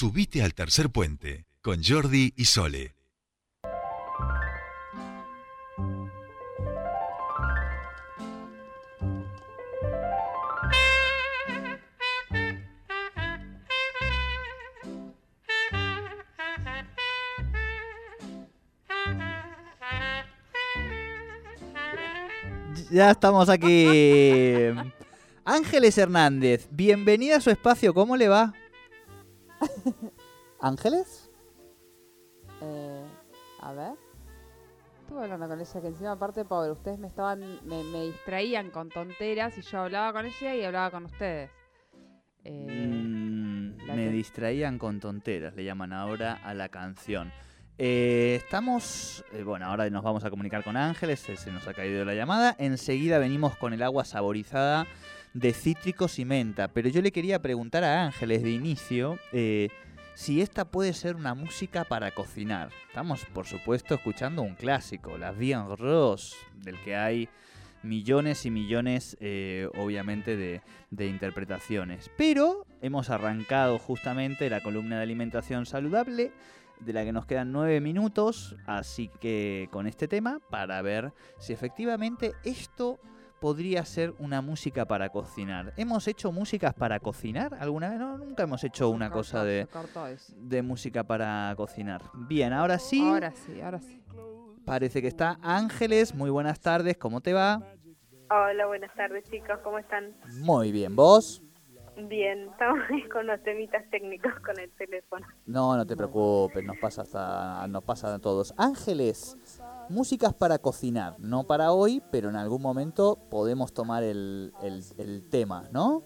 Subite al tercer puente con Jordi y Sole. Ya estamos aquí. Ángeles Hernández, bienvenida a su espacio, ¿cómo le va? ¿Ángeles? Eh, a ver. Estuve hablando con ella, que encima aparte, pobre, ustedes me estaban, me, me distraían con tonteras y yo hablaba con ella y hablaba con ustedes. Eh, Mm, la me que- distraían con tonteras, le llaman ahora a la canción. Eh, estamos, eh, bueno, ahora nos vamos a comunicar con Ángeles, eh, se nos ha caído la llamada. Enseguida venimos con el agua saborizada de cítricos y menta. Pero yo le quería preguntar a Ángeles de inicio eh, si esta puede ser una música para cocinar. Estamos, por supuesto, escuchando un clásico, la Bien Rose, del que hay millones y millones, eh, obviamente, de, de interpretaciones. Pero hemos arrancado justamente la columna de alimentación saludable, de la que nos quedan nueve minutos, así que con este tema, para ver si efectivamente esto podría ser una música para cocinar. ¿Hemos hecho músicas para cocinar alguna vez? No, nunca hemos hecho una cortó, cosa de, música para cocinar. Bien, ahora sí, Ahora sí, ahora sí. parece que está Ángeles. Muy buenas tardes, ¿cómo te va? Hola, buenas tardes chicos, ¿cómo están? Muy bien, ¿vos? Bien, estamos ahí con los temitas técnicos con el teléfono. No, no te preocupes, nos pasa hasta, nos pasa a todos. Ángeles, músicas para cocinar, no para hoy, pero en algún momento podemos tomar el, el- el tema, ¿no?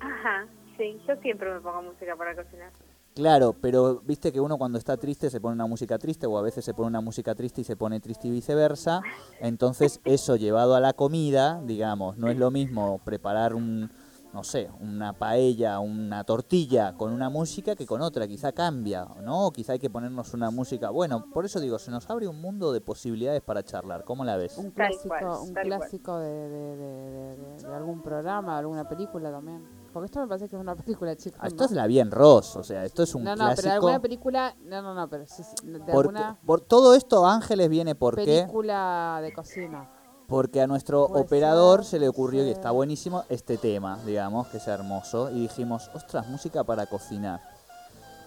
Ajá, sí, yo siempre me pongo música para cocinar. Claro, pero viste que uno cuando está triste se pone una música triste o a veces se pone una música triste y se pone triste y viceversa. Entonces eso llevado a la comida, digamos, no es lo mismo preparar un, no sé, una paella, una tortilla con una música que con otra, quizá cambia, ¿no? O quizá hay que ponernos una música. Bueno, por eso digo, se nos abre un mundo de posibilidades para charlar. ¿Cómo la ves? Un clásico, cual, un clásico de, de- de- de- de- de algún programa, de alguna película también. Porque esto me parece que es una película, chicos. Ah, Esto ¿no? es la bien Ross, o sea, esto es un No, no, pero alguna película, no, no, no, pero sí, sí, de Porque- alguna por todo esto Ángeles viene porque película de cocina. Porque a nuestro operador se le ocurrió, y puede está buenísimo, este tema, digamos, que es hermoso. Y dijimos, ostras, música para cocinar.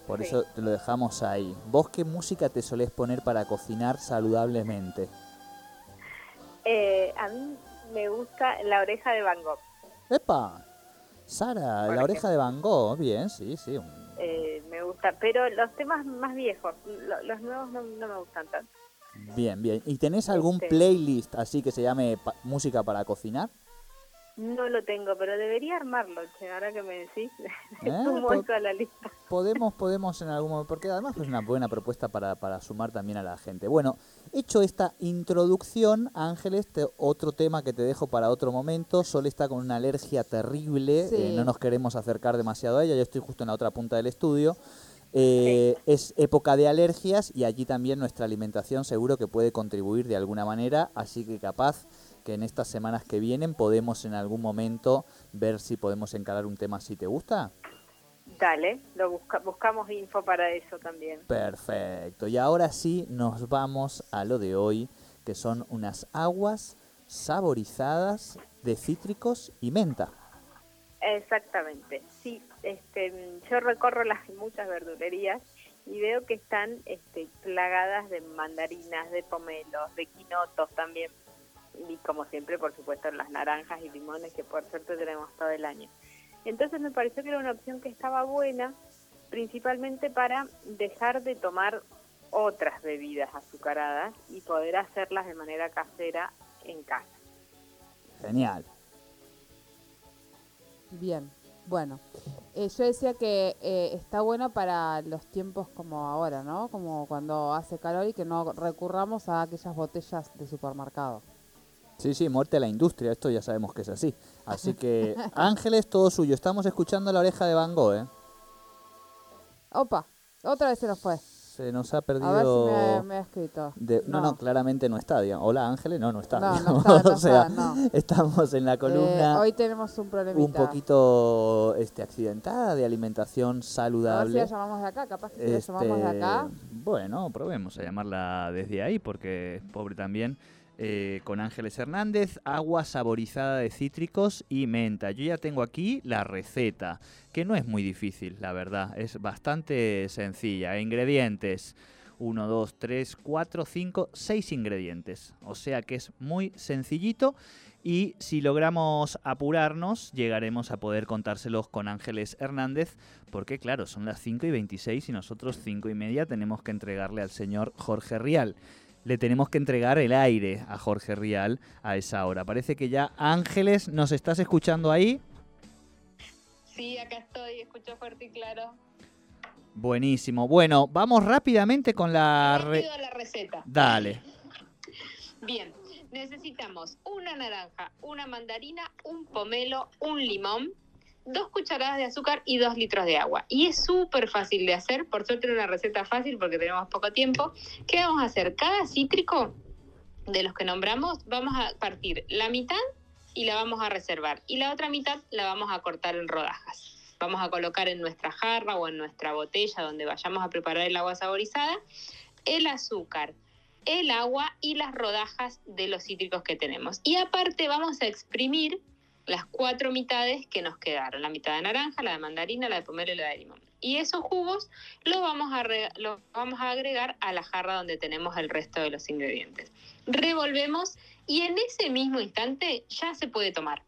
Por Sí. eso te lo dejamos ahí. ¿Vos qué música te solés poner para cocinar saludablemente? Eh, a mí me gusta La oreja de Van Gogh. ¡Epa! Sara, la oreja de Van Gogh. Bien, sí, sí. Eh, me gusta, pero los temas más viejos, lo- los nuevos no, no me gustan tanto. Bien, bien. ¿Y tenés algún Este- playlist así que se llame pa- música para cocinar? No lo tengo, pero debería armarlo, che, ahora que me decís. Eh, eso a la lista. Podemos, podemos en algún momento, porque además es una buena propuesta para, para sumar también a la gente. Bueno, hecho esta introducción, Ángeles, te- otro tema que te dejo para otro momento. Sol está con una alergia terrible, Sí. eh, no nos queremos acercar demasiado a ella, yo estoy justo en la otra punta del estudio. Eh, Es época de alergias y allí también nuestra alimentación seguro que puede contribuir de alguna manera, así que capaz que en estas semanas que vienen podemos en algún momento ver si podemos encarar un tema así. ¿Te gusta? Dale, lo busca, buscamos info para eso también. Perfecto. Y ahora sí nos vamos a lo de hoy, que son unas aguas saborizadas de cítricos y menta. Exactamente, sí. Este, yo recorro las muchas verdulerías y veo que están este, plagadas de mandarinas, de pomelos, de quinotos también. Y como siempre, por supuesto, las naranjas y limones que por suerte tenemos todo el año. Entonces me pareció que era una opción que estaba buena, principalmente para dejar de tomar otras bebidas azucaradas y poder hacerlas de manera casera en casa. Genial. Bien, bueno. Eh, yo decía que eh, está bueno para los tiempos como ahora, ¿no? Como cuando hace calor y que no recurramos a aquellas botellas de supermercado. Sí, sí, muerte a la industria, esto ya sabemos que es así. Así que, Ángeles, todo suyo. Estamos escuchando la oreja de Van Gogh, ¿eh? Opa, otra vez se nos fue. Se nos ha A ver si perdido... me, me ha escrito. de- no, no, claramente no está. digamos. Hola Ángeles, no, no está. No, no está, no o sea, está, no. estamos en la columna Eh, hoy tenemos un problemita. un poquito este, accidentada de alimentación A ver si saludable. la llamamos de acá, capaz que si la llamamos de acá. Este, Bueno, probemos a llamarla desde ahí porque pobre también. Eh, con Ángeles Hernández, agua saborizada de cítricos y menta. Yo ya tengo aquí la receta, que no es muy difícil, la verdad. Es bastante sencilla. Ingredientes. 1, 2, 3, 4, 5, 6 ingredientes. O sea que es muy sencillito y si logramos apurarnos llegaremos a poder contárselos con Ángeles Hernández porque claro, son las 5 y 26 y nosotros 5 y media tenemos que entregarle al señor Jorge Rial. Le tenemos que entregar el aire a Jorge Rial a esa hora. Parece que ya Ángeles, ¿nos estás escuchando ahí? Sí, acá estoy, escucho fuerte y claro. Buenísimo. Bueno, vamos rápidamente con la... re- la receta. Dale. Bien, necesitamos una naranja, una mandarina, un pomelo, un limón, dos cucharadas de azúcar y dos litros de agua. Y es súper fácil de hacer, por suerte es una receta fácil porque tenemos poco tiempo. ¿Qué vamos a hacer? Cada cítrico de los que nombramos vamos a partir la mitad y la vamos a reservar y la otra mitad la vamos a cortar en rodajas. Vamos a colocar en nuestra jarra o en nuestra botella donde vayamos a preparar el agua saborizada el azúcar, el agua y las rodajas de los cítricos que tenemos. Y aparte vamos a exprimir las cuatro mitades que nos quedaron, la mitad de naranja, la de mandarina, la de pomelo y la de limón. Y esos jugos los vamos a, los vamos a agregar a la jarra donde tenemos el resto de los ingredientes. Revolvemos y en ese mismo instante ya se puede tomar.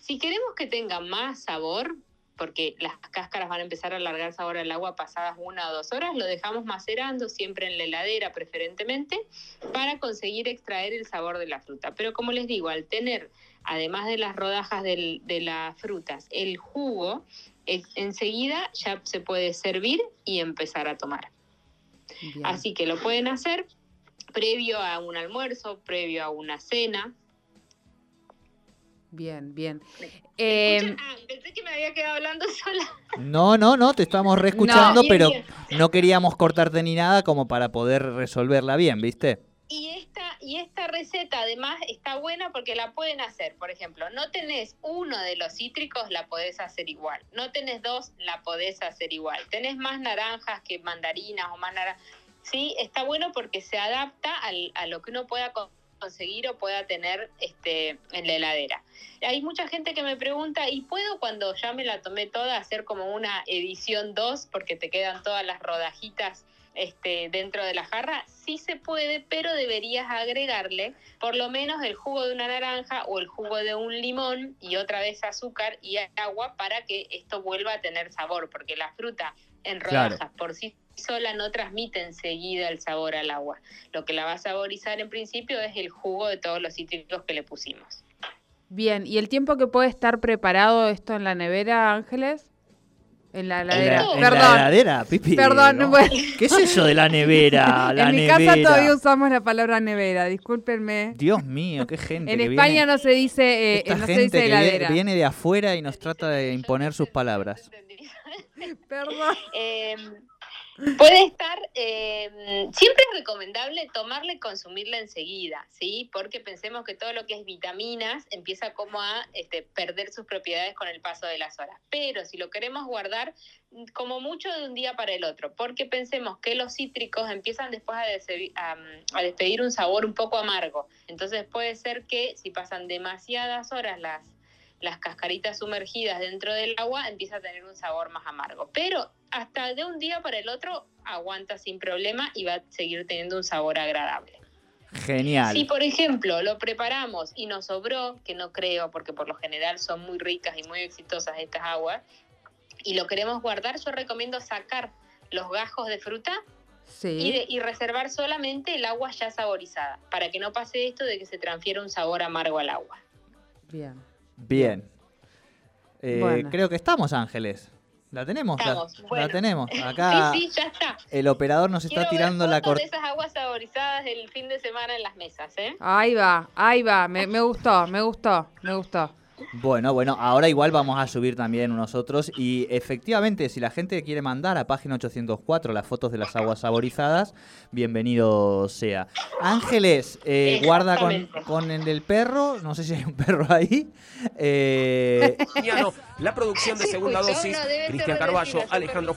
Si queremos que tenga más sabor, porque las cáscaras van a empezar a alargar sabor al agua pasadas una o dos horas, lo dejamos macerando siempre en la heladera preferentemente para conseguir extraer el sabor de la fruta. Pero como les digo, al tener, además de las rodajas del- de las frutas, el jugo, enseguida ya se puede servir y empezar a tomar. Bien. Así que lo pueden hacer previo a un almuerzo, previo a una cena. Bien, bien. Eh, Ah, pensé que me había quedado hablando sola. No, no, no, te estamos reescuchando, pero bien. no queríamos cortarte ni nada como para poder resolverla bien, ¿viste? Y esta, y esta receta además está buena porque la pueden hacer. Por ejemplo, no tenés uno de los cítricos, la podés hacer igual. No tenés dos, la podés hacer igual. Tenés más naranjas que mandarinas o más naranjas. Sí, está bueno porque se adapta al- a lo que uno pueda conseguir o pueda tener este, en la heladera. Hay mucha gente que me pregunta, ¿y puedo cuando ya me la tomé toda hacer como una edición 2 porque te quedan todas las rodajitas este, dentro de la jarra? Sí se puede, pero deberías agregarle por lo menos el jugo de una naranja o el jugo de un limón y otra vez azúcar y agua para que esto vuelva a tener sabor, porque la fruta en Claro. rodajas por sí sola no transmite enseguida el sabor al agua. Lo que la va a saborizar en principio es el jugo de todos los cítricos que le pusimos. bien, ¿y el tiempo que puede estar preparado esto en la nevera, Ángeles? En la heladera. En la- en Perdón. la heladera, Pipi. Perdón, ¿no? bueno. ¿Qué es eso de la nevera? La en mi nevera. casa todavía usamos la palabra nevera, discúlpenme. Dios mío, qué gente. En que España viene, no se dice, eh, esta no se gente dice que viene, heladera. viene de afuera y nos trata de imponer sus palabras. Perdón. Eh, puede estar, eh, siempre es recomendable tomarla y consumirla enseguida, ¿sí? Porque pensemos que todo lo que es vitaminas empieza como a este, perder sus propiedades con el paso de las horas. Pero si lo queremos guardar mm, como mucho de un día para el otro, porque pensemos que los cítricos empiezan después a, a, a despedir un sabor un poco amargo. Entonces puede ser que si pasan demasiadas horas las las cascaritas sumergidas dentro del agua empieza a tener un sabor más amargo. Pero hasta de un día para el otro aguanta sin problema y va a seguir teniendo un sabor agradable. Genial. Si, por ejemplo, lo preparamos y nos sobró, que no creo, porque por lo general son muy ricas y muy exitosas estas aguas, y lo queremos guardar, yo recomiendo sacar los gajos de fruta y, Sí. de- y reservar solamente el agua ya saborizada, para que no pase esto de que se transfiera un sabor amargo al agua. Bien. Bien. Eh, Bueno. Creo que estamos, Ángeles. ¿La tenemos? La- Estamos, La, bueno. tenemos. Acá Sí, sí, ya está. el operador nos está Quiero ver tirando la cortina. de esas aguas saborizadas del fin de semana en las mesas, ¿eh? Ahí va, ahí va. Me, me gustó, me gustó, me gustó. Bueno, bueno, ahora igual vamos a subir también nosotros y efectivamente, si la gente quiere mandar a página 804 las fotos de las aguas saborizadas, bienvenido sea. Ángeles, eh, guarda con, el del perro, no sé si hay un perro ahí. Eh, la producción de Se segunda escuchó, dosis, Cristian Carballo, Alejandro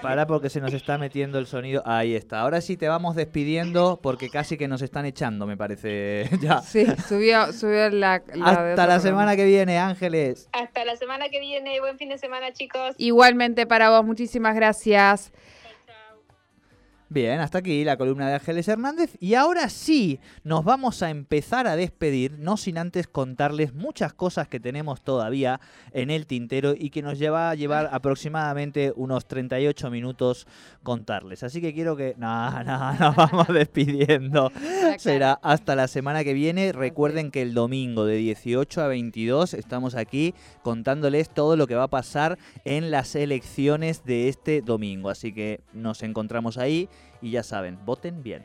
para porque se nos está metiendo el sonido. Ahí está. Ahora sí te vamos despidiendo porque casi que nos están echando, me parece. ya. Sí, subió, subió la, la Hasta la semana que viene, Ángeles. Hasta la semana que viene. Buen fin de semana, chicos. Igualmente para vos, muchísimas gracias. Bien, hasta aquí la columna de Ángeles Hernández. Y ahora sí, nos vamos a empezar a despedir, no sin antes contarles muchas cosas que tenemos todavía en el tintero y que nos lleva a llevar aproximadamente unos 38 minutos contarles. Así que quiero que... No, no, nos vamos despidiendo. Será hasta la semana que viene. Recuerden que el domingo de 18 a 22 estamos aquí contándoles todo lo que va a pasar en las elecciones de este domingo. Así que nos encontramos ahí y ya saben, voten bien.